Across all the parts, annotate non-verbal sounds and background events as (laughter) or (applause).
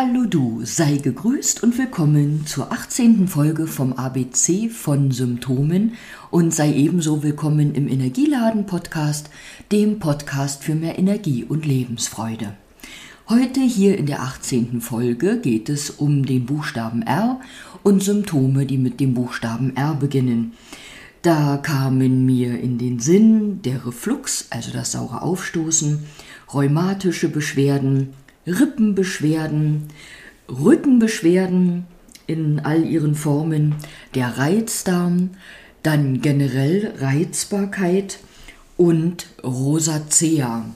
Hallo du, sei gegrüßt und willkommen zur 18. Folge vom ABC von Symptomen und sei ebenso willkommen im Energieladen Podcast, dem Podcast für mehr Energie und Lebensfreude. Heute hier in der 18. Folge geht es um den Buchstaben R und Symptome, die mit dem Buchstaben R beginnen. Da kamen mir in den Sinn der Reflux, also das saure Aufstoßen, rheumatische Beschwerden, Rippenbeschwerden, Rückenbeschwerden in all ihren Formen, der Reizdarm, dann generell Reizbarkeit und Rosacea.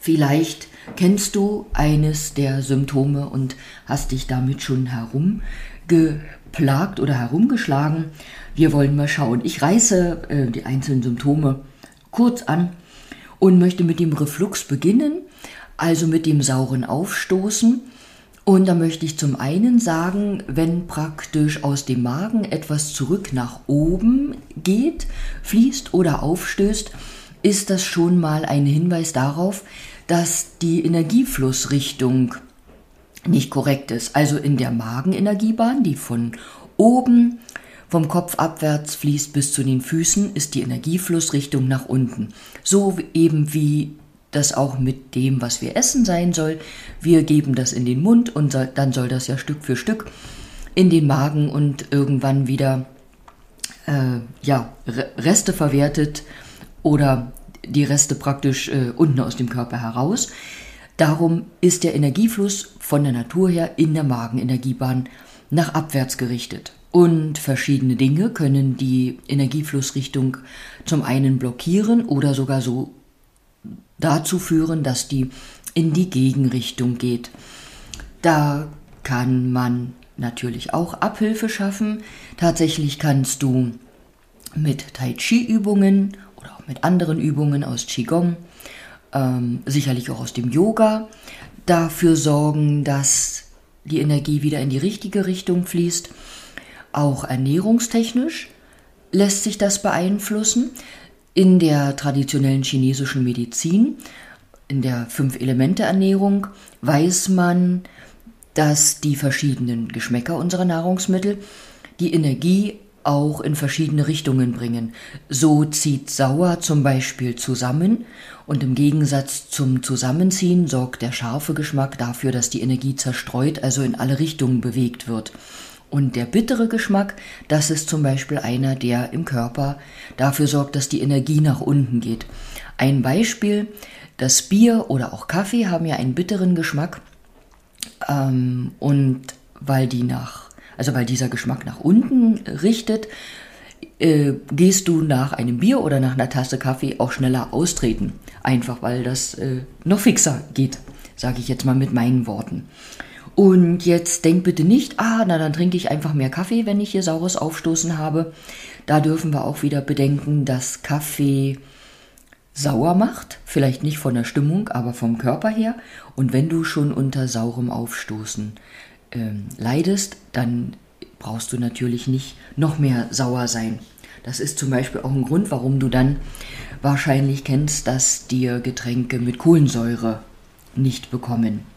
Vielleicht kennst du eines der Symptome und hast dich damit schon herumgeplagt oder herumgeschlagen. Wir wollen mal schauen. Ich reiße äh, die einzelnen Symptome kurz an und möchte mit dem Reflux beginnen also mit dem sauren Aufstoßen. Und da möchte ich zum einen sagen, wenn praktisch aus dem Magen etwas zurück nach oben geht, fließt oder aufstößt, ist das schon mal ein Hinweis darauf, dass die Energieflussrichtung nicht korrekt ist. Also in der Magenenergiebahn, die von oben vom Kopf abwärts fließt bis zu den Füßen, ist die Energieflussrichtung nach unten. So eben wie das auch mit dem, was wir essen sein soll. Wir geben das in den Mund und dann soll das ja Stück für Stück in den Magen und irgendwann wieder äh, ja, Reste verwertet oder die Reste praktisch äh, unten aus dem Körper heraus. Darum ist der Energiefluss von der Natur her in der Magenenergiebahn nach abwärts gerichtet. Und verschiedene Dinge können die Energieflussrichtung zum einen blockieren oder sogar so dazu führen, dass die in die Gegenrichtung geht. Da kann man natürlich auch Abhilfe schaffen. Tatsächlich kannst du mit Tai Chi Übungen oder auch mit anderen Übungen aus Qigong, ähm, sicherlich auch aus dem Yoga, dafür sorgen, dass die Energie wieder in die richtige Richtung fließt. Auch ernährungstechnisch lässt sich das beeinflussen. In der traditionellen chinesischen Medizin, in der Fünf-Elemente-Ernährung, weiß man, dass die verschiedenen Geschmäcker unserer Nahrungsmittel die Energie auch in verschiedene Richtungen bringen. So zieht sauer zum Beispiel zusammen und im Gegensatz zum Zusammenziehen sorgt der scharfe Geschmack dafür, dass die Energie zerstreut, also in alle Richtungen bewegt wird. Und der bittere Geschmack, das ist zum Beispiel einer, der im Körper dafür sorgt, dass die Energie nach unten geht. Ein Beispiel, das Bier oder auch Kaffee haben ja einen bitteren Geschmack. Ähm, und weil die nach, also weil dieser Geschmack nach unten richtet, äh, gehst du nach einem Bier oder nach einer Tasse Kaffee auch schneller austreten. Einfach weil das äh, noch fixer geht, sage ich jetzt mal mit meinen Worten. Und jetzt denk bitte nicht, ah, na dann trinke ich einfach mehr Kaffee, wenn ich hier saures Aufstoßen habe. Da dürfen wir auch wieder bedenken, dass Kaffee sauer macht, vielleicht nicht von der Stimmung, aber vom Körper her. Und wenn du schon unter saurem Aufstoßen ähm, leidest, dann brauchst du natürlich nicht noch mehr sauer sein. Das ist zum Beispiel auch ein Grund, warum du dann wahrscheinlich kennst, dass dir Getränke mit Kohlensäure nicht bekommen.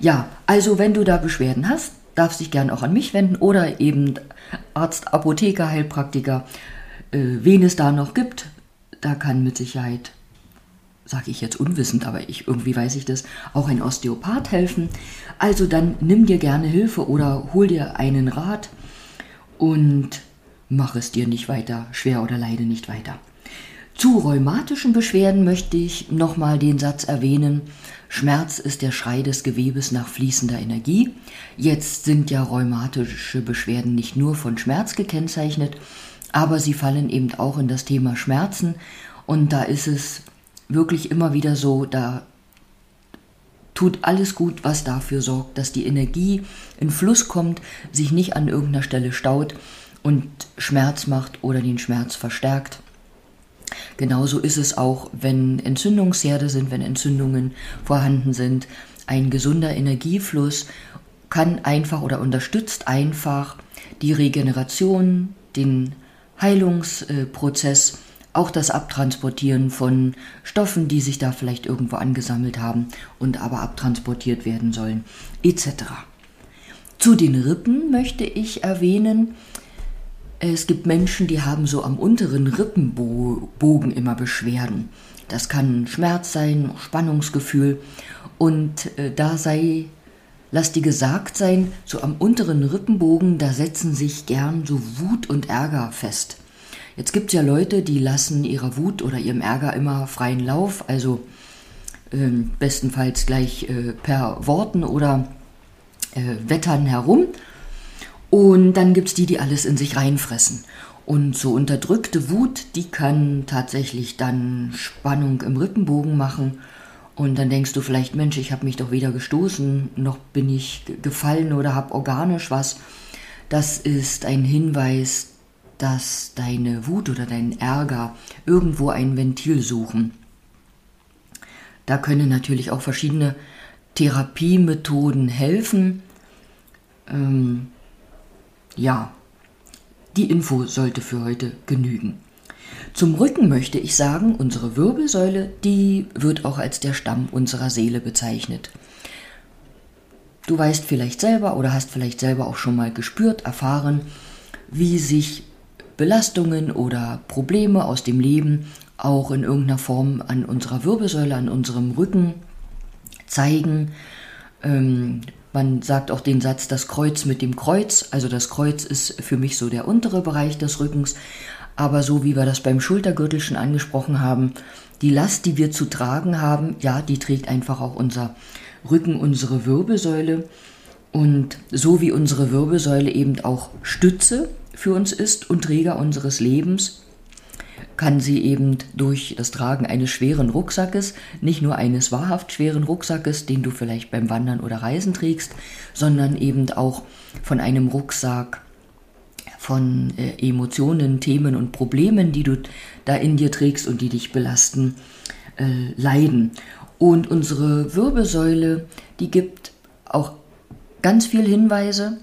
Ja, also wenn du da Beschwerden hast, darfst dich gern auch an mich wenden oder eben Arzt, Apotheker, Heilpraktiker, äh, wen es da noch gibt. Da kann mit Sicherheit, sage ich jetzt unwissend, aber ich irgendwie weiß ich das, auch ein Osteopath helfen. Also dann nimm dir gerne Hilfe oder hol dir einen Rat und mach es dir nicht weiter schwer oder leide nicht weiter. Zu rheumatischen Beschwerden möchte ich nochmal den Satz erwähnen, Schmerz ist der Schrei des Gewebes nach fließender Energie. Jetzt sind ja rheumatische Beschwerden nicht nur von Schmerz gekennzeichnet, aber sie fallen eben auch in das Thema Schmerzen und da ist es wirklich immer wieder so, da tut alles gut, was dafür sorgt, dass die Energie in Fluss kommt, sich nicht an irgendeiner Stelle staut und Schmerz macht oder den Schmerz verstärkt. Genauso ist es auch, wenn Entzündungsherde sind, wenn Entzündungen vorhanden sind. Ein gesunder Energiefluss kann einfach oder unterstützt einfach die Regeneration, den Heilungsprozess auch das Abtransportieren von Stoffen, die sich da vielleicht irgendwo angesammelt haben und aber abtransportiert werden sollen, etc. Zu den Rippen möchte ich erwähnen, es gibt Menschen, die haben so am unteren Rippenbogen immer Beschwerden. Das kann Schmerz sein, Spannungsgefühl. Und äh, da sei, lass dir gesagt sein, so am unteren Rippenbogen, da setzen sich gern so Wut und Ärger fest. Jetzt gibt es ja Leute, die lassen ihrer Wut oder ihrem Ärger immer freien Lauf, also äh, bestenfalls gleich äh, per Worten oder äh, Wettern herum. Und dann gibt es die, die alles in sich reinfressen. Und so unterdrückte Wut, die kann tatsächlich dann Spannung im Rippenbogen machen. Und dann denkst du vielleicht, Mensch, ich habe mich doch weder gestoßen, noch bin ich gefallen oder habe organisch was. Das ist ein Hinweis, dass deine Wut oder dein Ärger irgendwo ein Ventil suchen. Da können natürlich auch verschiedene Therapiemethoden helfen. Ähm, ja, die Info sollte für heute genügen. Zum Rücken möchte ich sagen, unsere Wirbelsäule, die wird auch als der Stamm unserer Seele bezeichnet. Du weißt vielleicht selber oder hast vielleicht selber auch schon mal gespürt, erfahren, wie sich Belastungen oder Probleme aus dem Leben auch in irgendeiner Form an unserer Wirbelsäule, an unserem Rücken zeigen. Ähm, man sagt auch den Satz, das Kreuz mit dem Kreuz. Also das Kreuz ist für mich so der untere Bereich des Rückens. Aber so wie wir das beim Schultergürtel schon angesprochen haben, die Last, die wir zu tragen haben, ja, die trägt einfach auch unser Rücken, unsere Wirbelsäule. Und so wie unsere Wirbelsäule eben auch Stütze für uns ist und Träger unseres Lebens, kann sie eben durch das Tragen eines schweren Rucksackes, nicht nur eines wahrhaft schweren Rucksackes, den du vielleicht beim Wandern oder Reisen trägst, sondern eben auch von einem Rucksack von äh, Emotionen, Themen und Problemen, die du da in dir trägst und die dich belasten, äh, leiden. Und unsere Wirbelsäule, die gibt auch ganz viel Hinweise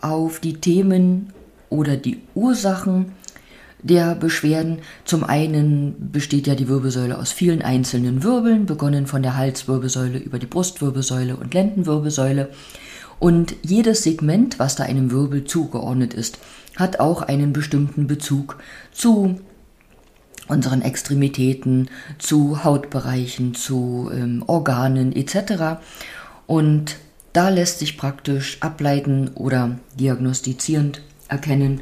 auf die Themen oder die Ursachen, der Beschwerden. Zum einen besteht ja die Wirbelsäule aus vielen einzelnen Wirbeln, begonnen von der Halswirbelsäule über die Brustwirbelsäule und Lendenwirbelsäule. Und jedes Segment, was da einem Wirbel zugeordnet ist, hat auch einen bestimmten Bezug zu unseren Extremitäten, zu Hautbereichen, zu ähm, Organen etc. Und da lässt sich praktisch ableiten oder diagnostizierend erkennen,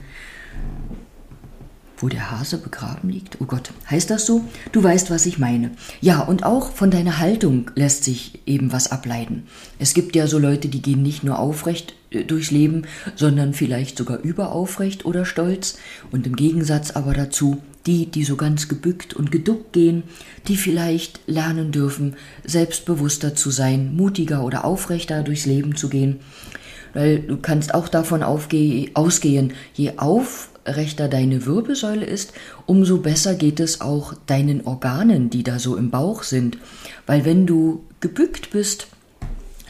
wo der Hase begraben liegt? Oh Gott, heißt das so? Du weißt, was ich meine. Ja, und auch von deiner Haltung lässt sich eben was ableiten. Es gibt ja so Leute, die gehen nicht nur aufrecht äh, durchs Leben, sondern vielleicht sogar überaufrecht oder stolz. Und im Gegensatz aber dazu die, die so ganz gebückt und geduckt gehen, die vielleicht lernen dürfen, selbstbewusster zu sein, mutiger oder aufrechter durchs Leben zu gehen. Weil du kannst auch davon ausgehen, je auf rechter deine Wirbelsäule ist, umso besser geht es auch deinen Organen, die da so im Bauch sind. Weil wenn du gebückt bist,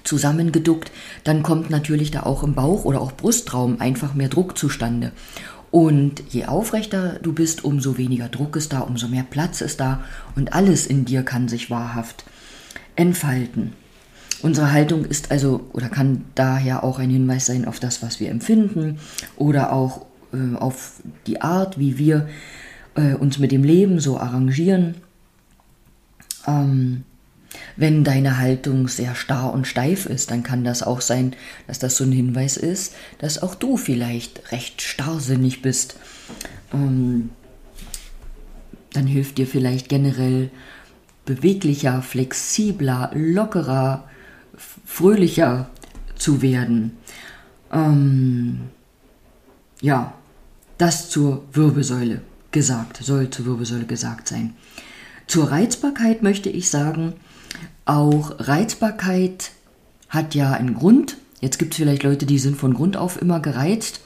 zusammengeduckt, dann kommt natürlich da auch im Bauch oder auch Brustraum einfach mehr Druck zustande. Und je aufrechter du bist, umso weniger Druck ist da, umso mehr Platz ist da und alles in dir kann sich wahrhaft entfalten. Unsere Haltung ist also oder kann daher auch ein Hinweis sein auf das, was wir empfinden oder auch äh, auf die Art, wie wir äh, uns mit dem Leben so arrangieren. Ähm, wenn deine Haltung sehr starr und steif ist, dann kann das auch sein, dass das so ein Hinweis ist, dass auch du vielleicht recht starrsinnig bist. Ähm, dann hilft dir vielleicht generell beweglicher, flexibler, lockerer, fröhlicher zu werden. Ähm, ja, das zur Wirbelsäule gesagt, soll zur Wirbelsäule gesagt sein. Zur Reizbarkeit möchte ich sagen, auch Reizbarkeit hat ja einen Grund. Jetzt gibt es vielleicht Leute, die sind von Grund auf immer gereizt,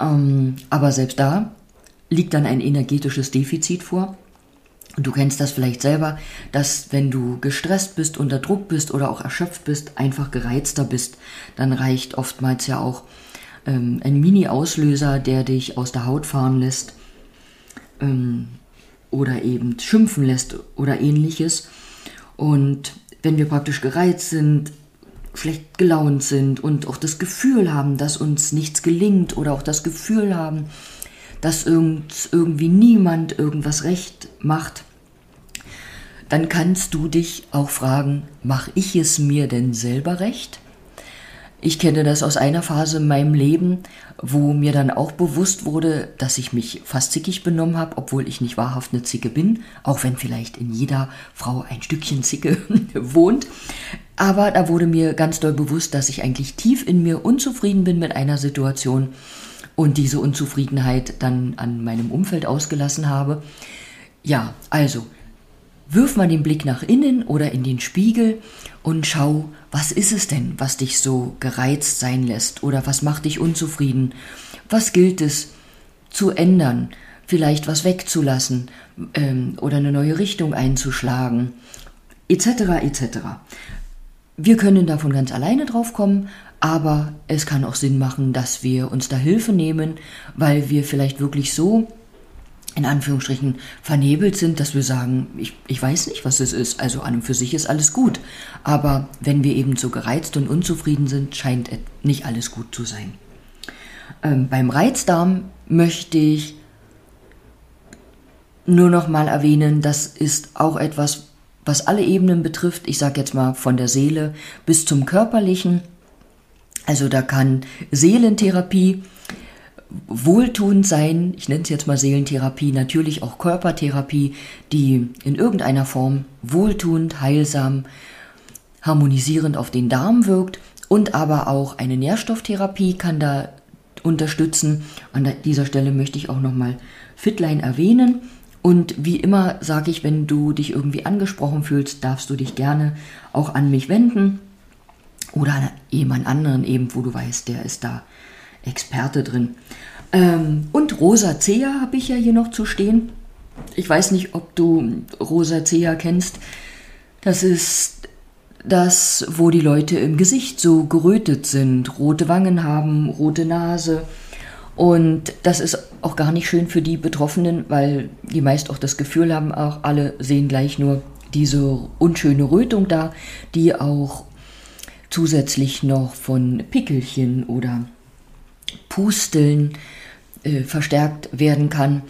ähm, aber selbst da liegt dann ein energetisches Defizit vor. Und du kennst das vielleicht selber, dass wenn du gestresst bist, unter Druck bist oder auch erschöpft bist, einfach gereizter bist, dann reicht oftmals ja auch ähm, ein Mini-Auslöser, der dich aus der Haut fahren lässt. Ähm, oder eben schimpfen lässt oder ähnliches. Und wenn wir praktisch gereizt sind, schlecht gelaunt sind und auch das Gefühl haben, dass uns nichts gelingt oder auch das Gefühl haben, dass irgend, irgendwie niemand irgendwas recht macht, dann kannst du dich auch fragen, mache ich es mir denn selber recht? Ich kenne das aus einer Phase in meinem Leben, wo mir dann auch bewusst wurde, dass ich mich fast zickig benommen habe, obwohl ich nicht wahrhaft eine Zicke bin, auch wenn vielleicht in jeder Frau ein Stückchen Zicke (laughs) wohnt. Aber da wurde mir ganz doll bewusst, dass ich eigentlich tief in mir unzufrieden bin mit einer Situation und diese Unzufriedenheit dann an meinem Umfeld ausgelassen habe. Ja, also wirf mal den Blick nach innen oder in den Spiegel und schau, was ist es denn, was dich so gereizt sein lässt oder was macht dich unzufrieden? Was gilt es zu ändern? Vielleicht was wegzulassen ähm, oder eine neue Richtung einzuschlagen, etc. etc. Wir können davon ganz alleine drauf kommen, aber es kann auch Sinn machen, dass wir uns da Hilfe nehmen, weil wir vielleicht wirklich so in Anführungsstrichen vernebelt sind, dass wir sagen, ich, ich weiß nicht, was es ist. Also an und für sich ist alles gut. Aber wenn wir eben so gereizt und unzufrieden sind, scheint nicht alles gut zu sein. Ähm, beim Reizdarm möchte ich nur noch mal erwähnen, das ist auch etwas, was alle Ebenen betrifft. Ich sage jetzt mal von der Seele bis zum körperlichen. Also da kann Seelentherapie wohltuend sein, ich nenne es jetzt mal Seelentherapie, natürlich auch Körpertherapie, die in irgendeiner Form wohltuend, heilsam, harmonisierend auf den Darm wirkt und aber auch eine Nährstofftherapie kann da unterstützen. An dieser Stelle möchte ich auch nochmal Fitline erwähnen. Und wie immer sage ich, wenn du dich irgendwie angesprochen fühlst, darfst du dich gerne auch an mich wenden oder an jemand anderen eben, wo du weißt, der ist da Experte drin. Ähm, und Rosacea habe ich ja hier noch zu stehen. Ich weiß nicht, ob du Rosacea kennst. Das ist das, wo die Leute im Gesicht so gerötet sind, rote Wangen haben, rote Nase. Und das ist auch gar nicht schön für die Betroffenen, weil die meist auch das Gefühl haben, auch alle sehen gleich nur diese unschöne Rötung da, die auch zusätzlich noch von Pickelchen oder Pusteln äh, verstärkt werden kann.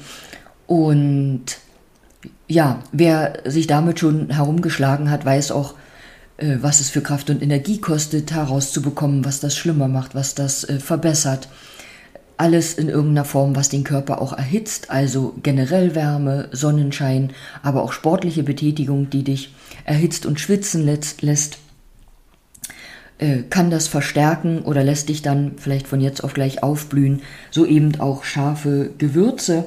Und ja, wer sich damit schon herumgeschlagen hat, weiß auch, äh, was es für Kraft und Energie kostet, herauszubekommen, was das schlimmer macht, was das äh, verbessert. Alles in irgendeiner Form, was den Körper auch erhitzt, also generell Wärme, Sonnenschein, aber auch sportliche Betätigung, die dich erhitzt und schwitzen lässt äh, kann das verstärken oder lässt dich dann vielleicht von jetzt auf gleich aufblühen. So eben auch scharfe Gewürze,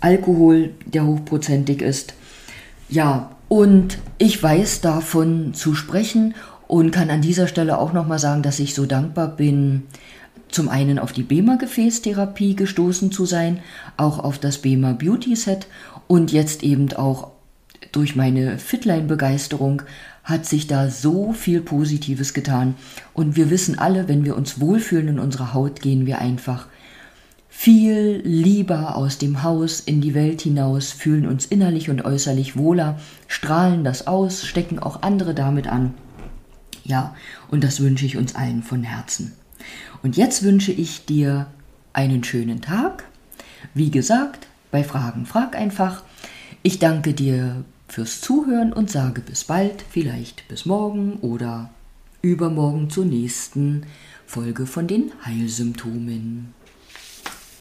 Alkohol, der hochprozentig ist. Ja, und ich weiß davon zu sprechen und kann an dieser Stelle auch nochmal sagen, dass ich so dankbar bin, zum einen auf die BEMA Gefäßtherapie gestoßen zu sein, auch auf das BEMA Beauty Set und jetzt eben auch durch meine Fitline Begeisterung hat sich da so viel Positives getan. Und wir wissen alle, wenn wir uns wohlfühlen in unserer Haut, gehen wir einfach viel lieber aus dem Haus in die Welt hinaus, fühlen uns innerlich und äußerlich wohler, strahlen das aus, stecken auch andere damit an. Ja, und das wünsche ich uns allen von Herzen. Und jetzt wünsche ich dir einen schönen Tag. Wie gesagt, bei Fragen frag einfach. Ich danke dir fürs Zuhören und sage bis bald, vielleicht bis morgen oder übermorgen zur nächsten Folge von den Heilsymptomen.